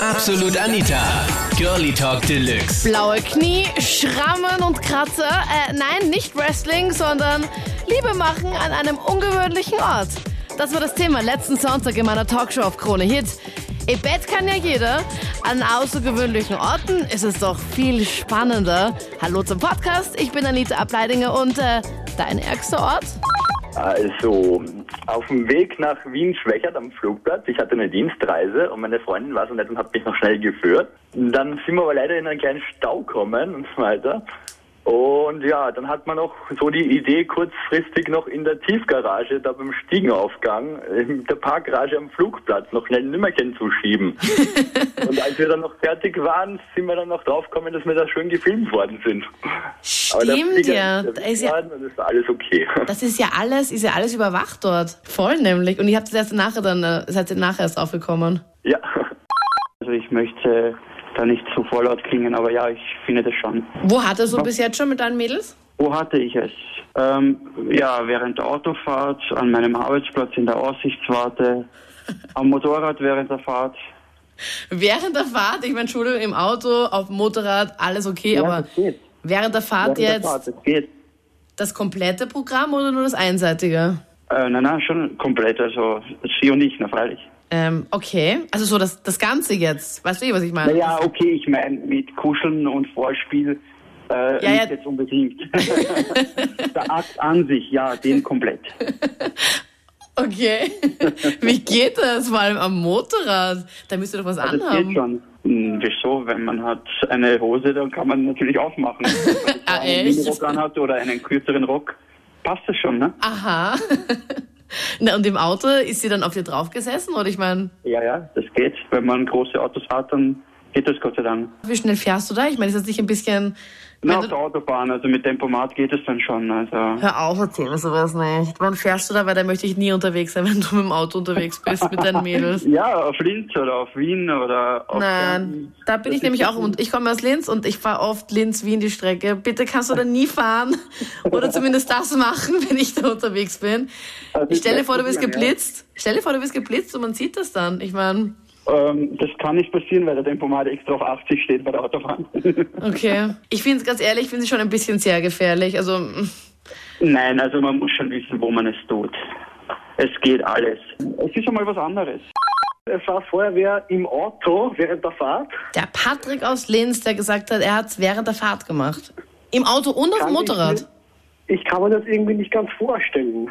Absolut Anita. Girlie Talk Deluxe. Blaue Knie, Schrammen und Kratzer. Äh, nein, nicht Wrestling, sondern Liebe machen an einem ungewöhnlichen Ort. Das war das Thema letzten Sonntag in meiner Talkshow auf Krone Hit. Im Bett kann ja jeder. An außergewöhnlichen Orten ist es doch viel spannender. Hallo zum Podcast, ich bin Anita Ableidinger und äh, dein ärgster Ort? Also, auf dem Weg nach Wien-Schwächert am Flugplatz, ich hatte eine Dienstreise und meine Freundin war so nett und hat mich noch schnell geführt. Dann sind wir aber leider in einen kleinen Stau gekommen und so weiter. Und ja, dann hat man noch so die Idee, kurzfristig noch in der Tiefgarage, da beim Stiegenaufgang, in der Parkgarage am Flugplatz noch schnell ein Nimmerchen zu schieben. und als wir dann noch fertig waren, sind wir dann noch draufgekommen, dass wir da schön gefilmt worden sind. Stimmt Flieger ja. ist Da ist ja ist alles okay. das ist ja alles, ist ja alles überwacht dort. Voll nämlich. Und ihr habt es erst nachher dann, äh, seid ihr nachher erst aufgekommen. ja. Also ich möchte da nicht zu vorlaut klingen, aber ja, ich finde das schon. Wo hat er so bis jetzt schon mit deinen Mädels? Wo hatte ich es? Ähm, ja, während der Autofahrt, an meinem Arbeitsplatz in der Aussichtswarte, am Motorrad während der Fahrt. Während der Fahrt, ich meine, Entschuldigung, im Auto, auf dem Motorrad, alles okay, Ja, aber während der Fahrt Während der jetzt Fahrt, das geht. das komplette Programm oder nur das einseitige? Äh, nein, nein, schon komplett, also sie und ich, na freilich. Ähm, okay, also so das, das Ganze jetzt. Weißt du, eh, was ich meine? Naja, okay, ich meine mit Kuscheln und Vorspiel äh, Ja, nicht ja. jetzt unbedingt. der Akt an sich, ja, den komplett. Okay. Wie geht das? Vor allem am Motorrad. Da müsst ihr doch was Also das anhaben. geht schon. Hm, Wieso? Wenn man hat eine Hose, dann kann man natürlich aufmachen. Wenn man Ah, einen? Minirock anhat oder einen kürzeren Rock, passt das schon, ne? Aha. Na, und im Auto ist sie dann auf dir drauf gesessen? Oder ich meine, Ja, ja, das geht. Wenn man große Autos hat, dann geht das Gott sei Dank. wie schnell fährst du da? Ich meine, ist das nicht ein bisschen. Na, auf der Autobahn, also mit Tempomat geht es dann schon. Also hör auf, erzähl mir sowas nicht. Wann fährst du da? Weil da möchte ich nie unterwegs sein, wenn du mit dem Auto unterwegs bist mit deinen Mädels. ja, auf Linz oder auf Wien oder auf Nein, da bin ich Das nämlich ist auch. Und ich komme aus Linz und ich fahre oft Linz-Wien die Strecke. Bitte kannst du da nie fahren oder zumindest das machen, wenn ich da unterwegs bin. Also Ich stell dir das vor, du wirst probieren, ja. geblitzt. Stell dir vor, du wirst geblitzt und man sieht das dann. Ich meine, Ähm, das kann nicht passieren, weil der Tempomat extra auf 80 steht bei der Autobahn. okay. Ich finde es ganz ehrlich, ich finde es schon ein bisschen sehr gefährlich. Also, mm, Nein, also man muss schon wissen, wo man es tut. Es geht alles. Es ist einmal was anderes. Es war Feuerwehr im Auto während der Fahrt. der Patrick aus Linz, der gesagt hat, er hat es während der Fahrt gemacht. Im Auto und auf dem ich Motorrad. mir- Ich kann mir das irgendwie nicht ganz vorstellen.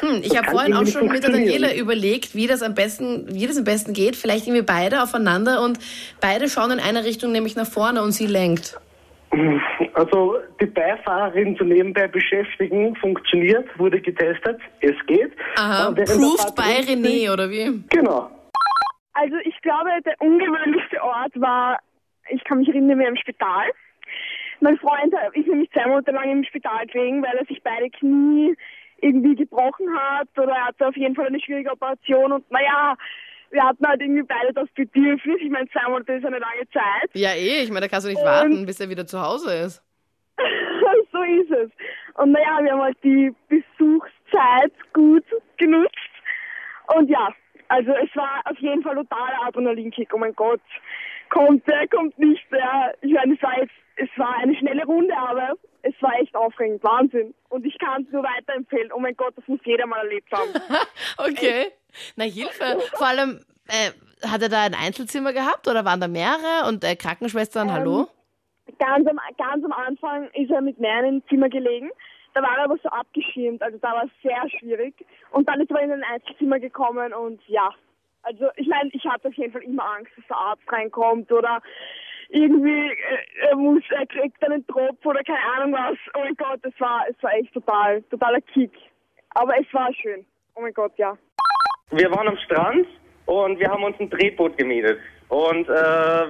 Hm, ich habe vorhin auch schon mit der. Daniela überlegt, wie das am besten, wie das am besten geht. Vielleicht irgendwie beide aufeinander und beide schauen in eine Richtung, nämlich nach vorne und sie lenkt. Also die Beifahrerin zu nebenbei beschäftigen funktioniert, wurde getestet, es geht. Aha, proved by René, oder wie? Genau. Also ich glaube, der ungewöhnlichste Ort war, ich kann mich erinnern, wir im Spital. Mein Freund ist nämlich zwei Monate lang im Spital gelegen, weil er sich beide Knie irgendwie gebrochen hat oder er hatte auf jeden Fall eine schwierige Operation und naja, wir hatten halt irgendwie beide das Bedürfnis. Ich meine, zwei Monate ist eine lange Zeit. Ja, eh. Ich meine, da kannst du nicht Und- warten, bis er wieder zu Hause ist. so ist es. Und naja, wir haben halt die Besuchszeit gut genutzt. Und ja, also es war auf jeden Fall totaler Adrenalinkick. Oh mein Gott, kommt der, kommt nicht der. Ich meine, es war jetzt, es war eine schnelle Runde, aber aufregend. Wahnsinn. Und ich kann es nur weiterempfehlen. Oh mein Gott, das muss jeder mal erlebt haben. Okay. Na, Hilfe. Vor allem, äh, hat er da ein Einzelzimmer gehabt oder waren da mehrere und äh, Krankenschwestern, hallo? ganz am, ganz am Anfang ist er mit in einem Zimmer gelegen. Da war er aber so abgeschirmt, also da war es sehr schwierig. Und dann ist er in ein Einzelzimmer gekommen und ja, also ich meine, ich hatte auf jeden Fall immer Angst, dass der Arzt reinkommt oder irgendwie äh, er muss, er kriegt einen Tropf oder keine Ahnung was. Oh mein Gott, es war, es war echt total, totaler Kick. Aber es war schön. Oh mein Gott, ja. Wir waren am Strand und wir haben uns ein Drehboot gemietet. Und äh,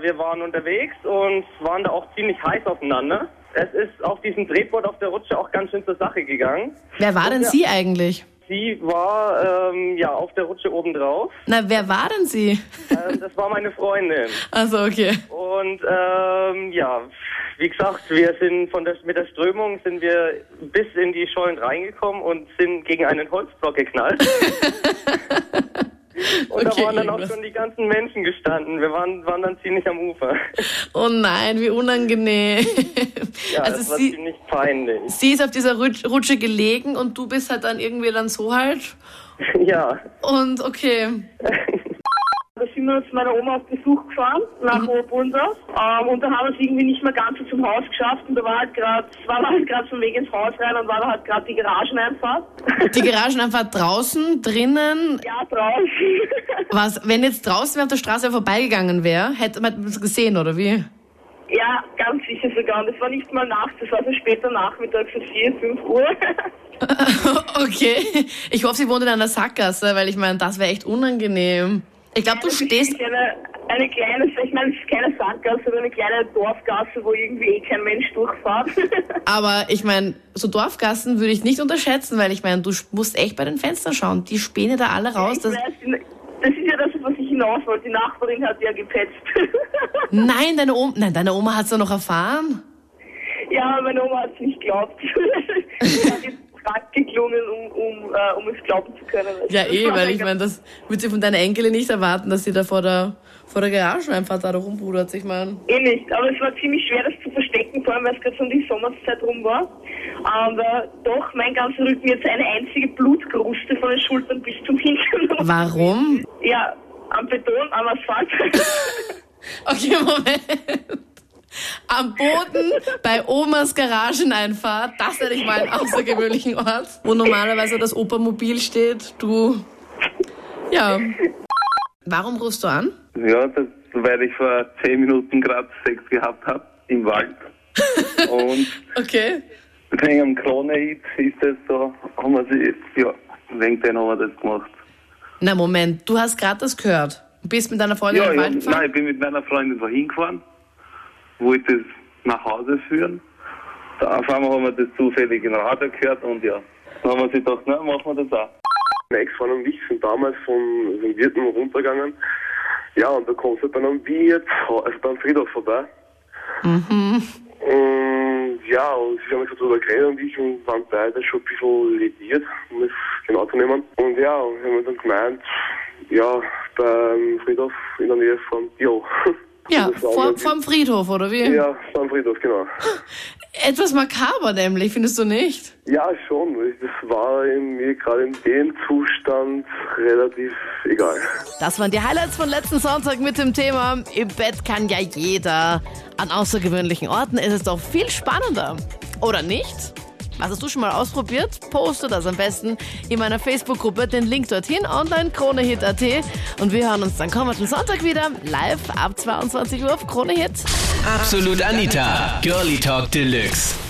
wir waren unterwegs und waren da auch ziemlich heiß aufeinander. Es ist auf diesem Drehboot auf der Rutsche auch ganz schön zur Sache gegangen. Wer war denn ja. sie eigentlich? Sie war ähm, ja auf der Rutsche obendrauf. Na, wer war denn sie? Ähm, das war meine Freundin. Also, okay. Und ähm, ja, wie gesagt, wir sind von der, mit der Strömung sind wir bis in die Schollen reingekommen und sind gegen einen Holzblock geknallt. Und Okay, da waren dann auch irgendwas. schon die ganzen Menschen gestanden. Wir waren, waren dann ziemlich am Ufer. Oh nein, wie unangenehm. Ja, also das war sie, ziemlich peinlich. sie ist auf dieser Rutsch- Rutsche gelegen und du bist halt dann irgendwie dann so halt. Ja. Und okay. Da sind wir zu meiner Oma auf Besuch gefahren, nach mhm. Oberbunsdorf. Ähm, und dann haben wir es irgendwie nicht mehr ganz so zum Haus geschafft. Und da war halt gerade, war halt gerade vom Weg ins Haus rein und war da halt gerade die Garageneinfahrt. Die Garagen einfach draußen, drinnen. ja, draußen. Was, wenn jetzt draußen wer auf der Straße vorbeigegangen wäre, hätte man das gesehen, oder wie? ja, ganz sicher sogar. Und das war nicht mal nachts, das war so später Nachmittag, so 4, 5 Uhr. Okay. Ich hoffe, sie wohnt in einer Sackgasse, weil ich meine, das wäre echt unangenehm. Ich glaube, du stehst. Eine, eine kleine, ich meine, es ist keine Sackgasse, aber eine kleine Dorfgasse, wo irgendwie eh kein Mensch durchfährt. Aber ich meine, so Dorfgassen würde ich nicht unterschätzen, weil ich meine, du musst echt bei den Fenstern schauen. Die spähen ja da alle raus. Ich Das, ist ja das, was ich hinaus wollte. Die Nachbarin hat ja gepetzt. nein, deine Oma, nein, deine Oma hat's ja noch erfahren. ja, meine Oma hat es nicht geglaubt. Stark geklungen, um, um, äh, um es glauben zu können. Ja, Das eh, weil ich meine, das würde sie von deiner Enkelin nicht erwarten, dass sie da vor der, vor der Garageneinfahrt da rumbudert. Ich meine, Eh nicht, aber es war ziemlich schwer, das zu verstecken, vor allem weil es gerade so um die Sommerszeit rum war. Aber doch, mein ganzer Rücken jetzt eine einzige Blutkruste von den Schultern bis zum Hintern. warum? Ja, am Beton, am Asphalt. Okay, Moment. Am Boden bei Omas Garageneinfahrt, das hätte ich mal einen außergewöhnlichen Ort, wo normalerweise das Opermobil steht. Du, ja. Warum rufst du an? Ja, das, weil ich vor zehn Minuten gerade Sex gehabt habe im Wald. Und Okay. wegen am Krone-Hit ist es so, haben wir sie, ja, wegen dem haben wir das gemacht. Na Moment, du hast gerade das gehört. Du bist mit deiner Freundin Ja, in den ja, Wald gefahren? nein, ich bin mit meiner Freundin wohin gefahren, wollte es nach Hause führen. Da auf einmal haben wir das zufällig im Radio gehört und ja, dann haben wir sich gedacht, na, machen wir das auch. Meine Ex-Freundin und ich sind damals von vom Wirten runtergegangen. Ja, und da kommst du dann am Wirt, also beim Friedhof vorbei. Und ja, und sie haben mich so drüber geredet und ich und waren beide schon ein bisschen lediert, um es genau zu nehmen. Und ja, und haben wir dann gemeint, ja, beim Friedhof in der Nähe von Jo. Ja, vor, vorm Friedhof, oder wie? Ja, beim Friedhof, genau. Etwas makaber nämlich, findest du nicht? Ja, schon. Das war in mir gerade in dem Zustand relativ egal. Das waren die Highlights von letzten Sonntag mit dem Thema Im Bett kann ja jeder. An außergewöhnlichen Orten ist es doch viel spannender. Oder nicht? Hast du schon mal ausprobiert? Poste das am besten in meiner Facebook-Gruppe, den Link dorthin, online kronehit.at. Und wir hören uns dann kommenden Sonntag wieder, live ab 22 Uhr auf Krone Hit. Absolut Anita, Girlie Talk Deluxe.